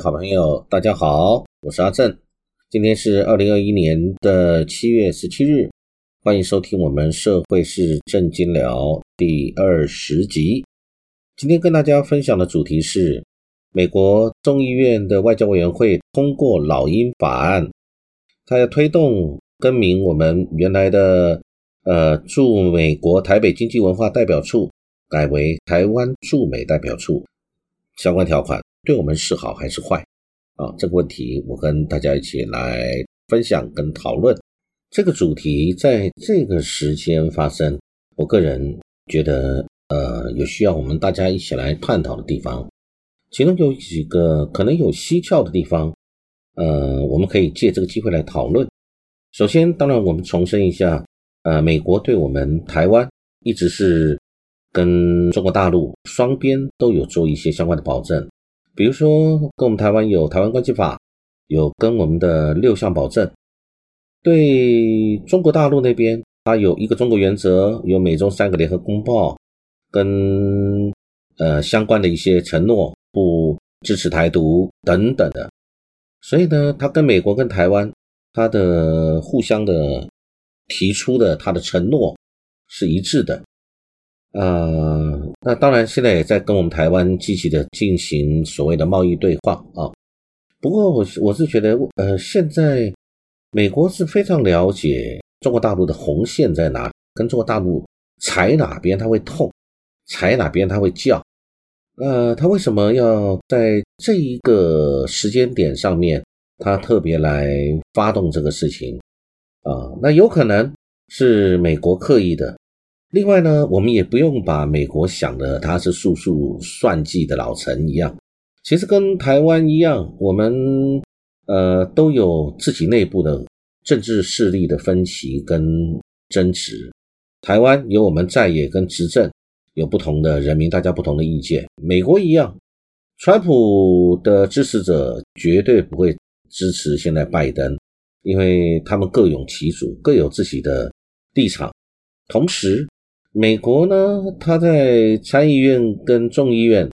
好朋友，大家好，我是阿正。今天是二零二一年的七月十七日，欢迎收听我们社会是正经聊第二十集。今天跟大家分享的主题是美国众议院的外交委员会通过老鹰法案，它要推动更名我们原来的呃驻美国台北经济文化代表处，改为台湾驻美代表处。相关条款对我们是好还是坏啊？这个问题我跟大家一起来分享跟讨论。这个主题在这个时间发生，我个人觉得呃有需要我们大家一起来探讨的地方。其中有几个可能有蹊跷的地方，呃，我们可以借这个机会来讨论。首先，当然我们重申一下，呃，美国对我们台湾一直是。跟中国大陆双边都有做一些相关的保证，比如说跟我们台湾有《台湾关系法》，有跟我们的六项保证。对中国大陆那边，它有一个中国原则，有美中三个联合公报，跟呃相关的一些承诺，不支持台独等等的。所以呢，它跟美国跟台湾，它的互相的提出的它的承诺是一致的。呃，那当然，现在也在跟我们台湾积极的进行所谓的贸易对话啊。不过，我我是觉得，呃，现在美国是非常了解中国大陆的红线在哪，跟中国大陆踩哪边他会痛，踩哪边他会叫。呃，他为什么要在这一个时间点上面，他特别来发动这个事情啊？那有可能是美国刻意的。另外呢，我们也不用把美国想的他是速速算计的老臣一样，其实跟台湾一样，我们呃都有自己内部的政治势力的分歧跟争执。台湾有我们在野跟执政有不同的人民，大家不同的意见。美国一样，川普的支持者绝对不会支持现在拜登，因为他们各有其主，各有自己的立场，同时。美国呢，它在参议院跟众议院，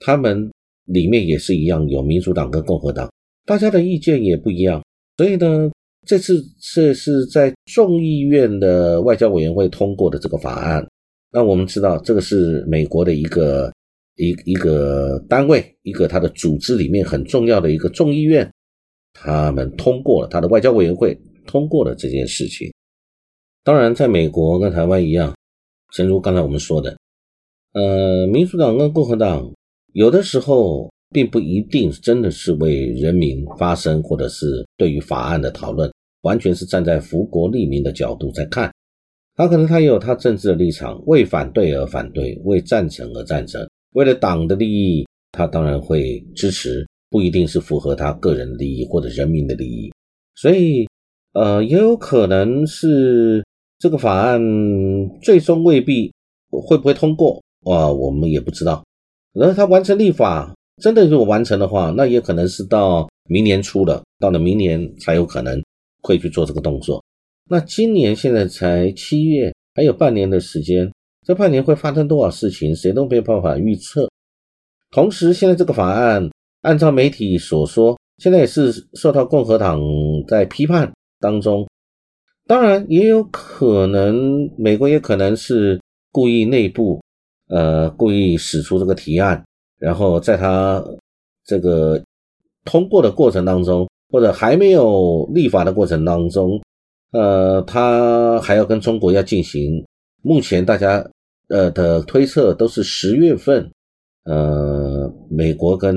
他们里面也是一样，有民主党跟共和党，大家的意见也不一样。所以呢，这次这是在众议院的外交委员会通过的这个法案。那我们知道，这个是美国的一个一一个单位，一个它的组织里面很重要的一个众议院，他们通过了，他的外交委员会通过了这件事情。当然，在美国跟台湾一样。正如刚才我们说的，呃，民主党跟共和党有的时候并不一定真的是为人民发声，或者是对于法案的讨论，完全是站在福国利民的角度在看。他可能他也有他政治的立场，为反对而反对，为赞成而赞成。为了党的利益，他当然会支持，不一定是符合他个人利益或者人民的利益。所以，呃，也有可能是。这个法案最终未必会不会通过啊？我们也不知道。然后他完成立法，真的如果完成的话，那也可能是到明年初了，到了明年才有可能会去做这个动作。那今年现在才七月，还有半年的时间，这半年会发生多少事情，谁都没有办法预测。同时，现在这个法案按照媒体所说，现在也是受到共和党在批判当中。当然也有可能，美国也可能是故意内部，呃，故意使出这个提案，然后在他这个通过的过程当中，或者还没有立法的过程当中，呃，他还要跟中国要进行。目前大家呃的推测都是十月份，呃，美国跟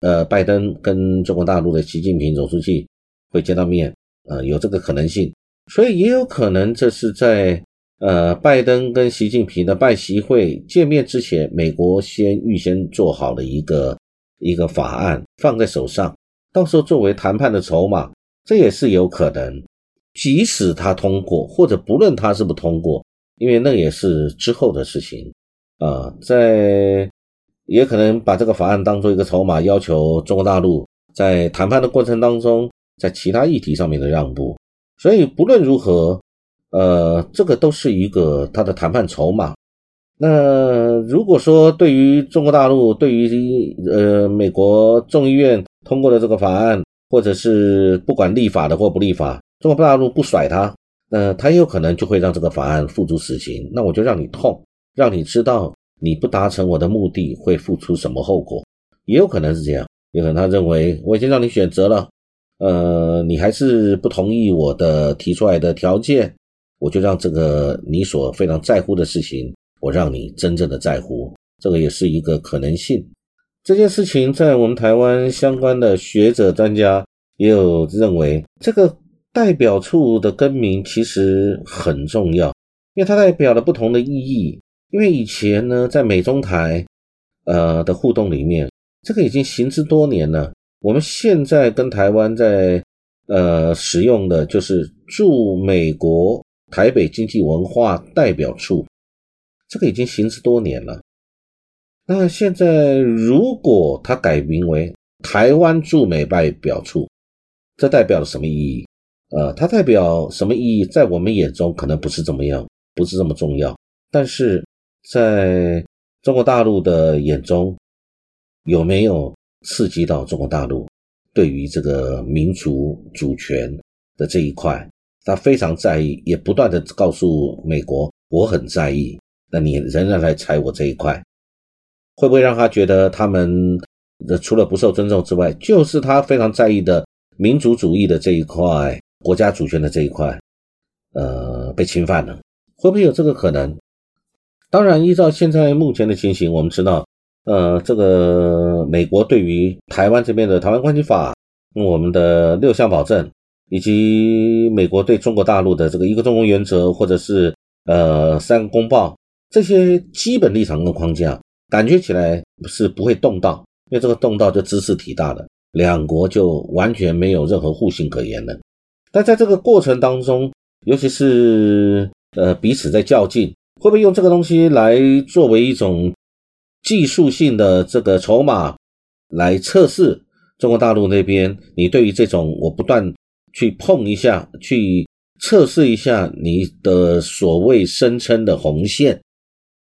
呃拜登跟中国大陆的习近平总书记会见到面，呃，有这个可能性。所以也有可能，这是在呃拜登跟习近平的拜习会见面之前，美国先预先做好了一个一个法案放在手上，到时候作为谈判的筹码，这也是有可能。即使他通过，或者不论他是不通过，因为那也是之后的事情啊，在也可能把这个法案当做一个筹码，要求中国大陆在谈判的过程当中，在其他议题上面的让步。所以不论如何，呃，这个都是一个他的谈判筹码。那如果说对于中国大陆，对于呃美国众议院通过的这个法案，或者是不管立法的或不立法，中国大陆不甩他，那他有可能就会让这个法案付诸实行。那我就让你痛，让你知道你不达成我的目的会付出什么后果，也有可能是这样。有可能他认为我已经让你选择了，呃，你还是不同意我的提出来的条件，我就让这个你所非常在乎的事情，我让你真正的在乎，这个也是一个可能性。这件事情在我们台湾相关的学者专家也有认为，这个代表处的更名其实很重要，因为它代表了不同的意义。因为以前呢，在美中台呃的互动里面，这个已经行之多年了。我们现在跟台湾在呃使用的就是驻美国台北经济文化代表处，这个已经行之多年了。那现在如果它改名为台湾驻美代表处，这代表了什么意义？呃，它代表什么意义？在我们眼中可能不是怎么样，不是这么重要。但是在中国大陆的眼中，有没有刺激到中国大陆对于这个民族主权的这一块，他非常在意，也不断的告诉美国，我很在意。那你仍然来踩我这一块。会不会让他觉得他们除了不受尊重之外，就是他非常在意的民族主义的这一块、国家主权的这一块，呃，被侵犯了？会不会有这个可能？当然，依照现在目前的情形，我们知道，呃，这个美国对于台湾这边的《台湾关系法》、我们的六项保证，以及美国对中国大陆的这个一个中国原则，或者是呃三个公报这些基本立场跟框架。感觉起来是不会动到，因为这个动到就知识体大了，两国就完全没有任何互信可言了。但在这个过程当中，尤其是呃彼此在较劲，会不会用这个东西来作为一种技术性的这个筹码来测试中国大陆那边？你对于这种我不断去碰一下，去测试一下你的所谓声称的红线。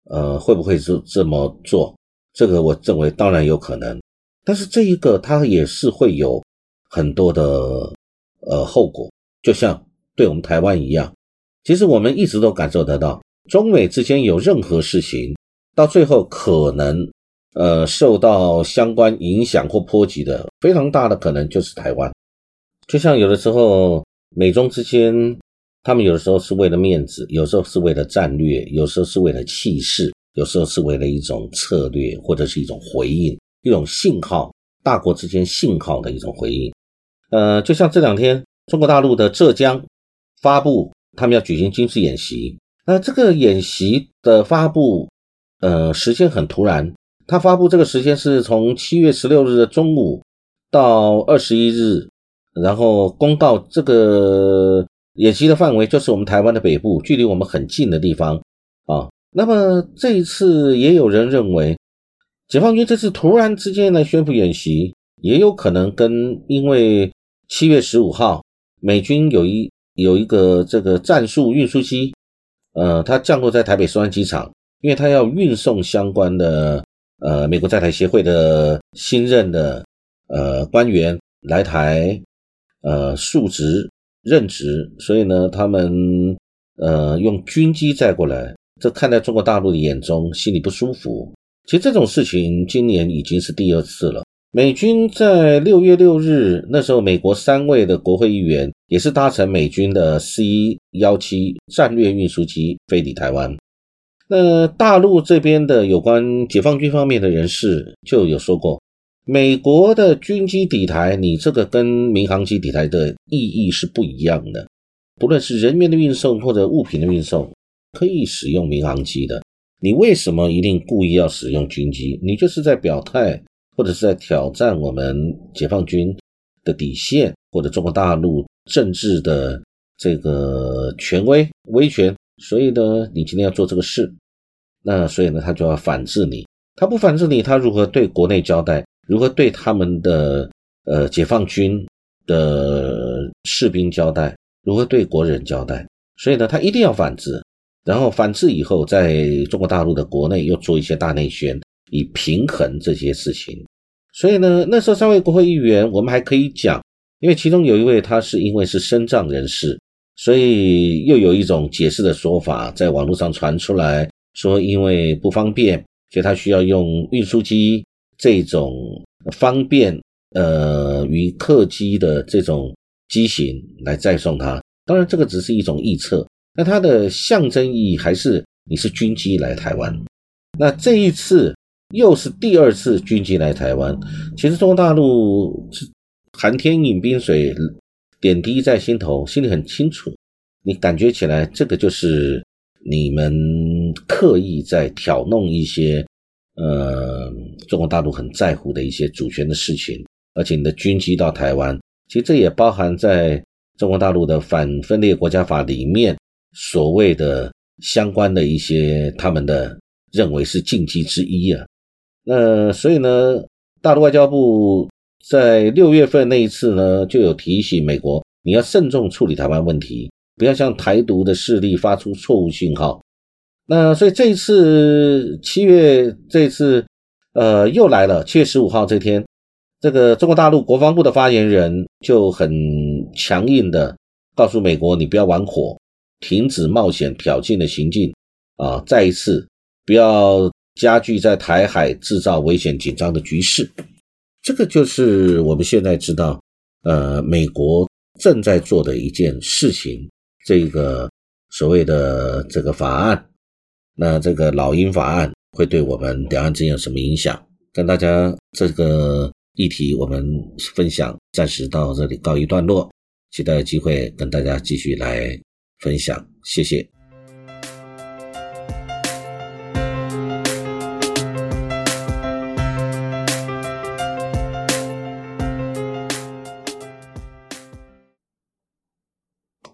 呃，会不会是这么做？这个我认为当然有可能，但是这一个它也是会有很多的呃后果，就像对我们台湾一样。其实我们一直都感受得到，中美之间有任何事情，到最后可能呃受到相关影响或波及的非常大的可能就是台湾。就像有的时候美中之间。他们有的时候是为了面子，有时候是为了战略，有时候是为了气势，有时候是为了一种策略或者是一种回应，一种信号，大国之间信号的一种回应。呃，就像这两天中国大陆的浙江发布，他们要举行军事演习。那这个演习的发布，呃，时间很突然。他发布这个时间是从七月十六日的中午到二十一日，然后公告这个。演习的范围就是我们台湾的北部，距离我们很近的地方啊。那么这一次也有人认为，解放军这次突然之间来宣布演习，也有可能跟因为七月十五号美军有一有一个这个战术运输机，呃，它降落在台北松山机场，因为他要运送相关的呃美国在台协会的新任的呃官员来台，呃述职。任职，所以呢，他们呃用军机载过来，这看在中国大陆的眼中，心里不舒服。其实这种事情今年已经是第二次了。美军在六月六日那时候，美国三位的国会议员也是搭乘美军的 C 幺七战略运输机飞抵台湾。呃大陆这边的有关解放军方面的人士就有说过。美国的军机底台，你这个跟民航机底台的意义是不一样的。不论是人员的运送或者物品的运送，可以使用民航机的。你为什么一定故意要使用军机？你就是在表态，或者是在挑战我们解放军的底线，或者中国大陆政治的这个权威威权。所以呢，你今天要做这个事，那所以呢，他就要反制你。他不反制你，他如何对国内交代？如何对他们的呃解放军的士兵交代？如何对国人交代？所以呢，他一定要反制，然后反制以后，在中国大陆的国内又做一些大内宣，以平衡这些事情。所以呢，那时候三位国会议员，我们还可以讲，因为其中有一位他是因为是身障人士，所以又有一种解释的说法在网络上传出来，说因为不方便，所以他需要用运输机这种方便呃与客机的这种机型来载送他。当然，这个只是一种臆测，那它的象征意义还是你是军机来台湾。那这一次又是第二次军机来台湾，其实中国大陆是寒天饮冰水，点滴在心头，心里很清楚。你感觉起来，这个就是你们刻意在挑弄一些呃中国大陆很在乎的一些主权的事情，而且你的军机到台湾，其实这也包含在。中国大陆的反分裂国家法里面所谓的相关的一些他们的认为是禁忌之一啊，那所以呢，大陆外交部在六月份那一次呢，就有提醒美国，你要慎重处理台湾问题，不要向台独的势力发出错误信号。那所以这一次七月这次呃又来了，七月十五号这天。这个中国大陆国防部的发言人就很强硬的告诉美国：“你不要玩火，停止冒险挑衅的行径，啊，再一次不要加剧在台海制造危险紧张的局势。”这个就是我们现在知道，呃，美国正在做的一件事情。这个所谓的这个法案，那这个老鹰法案会对我们两岸之间有什么影响？跟大家这个。议题我们分享暂时到这里告一段落，期待有机会跟大家继续来分享，谢谢。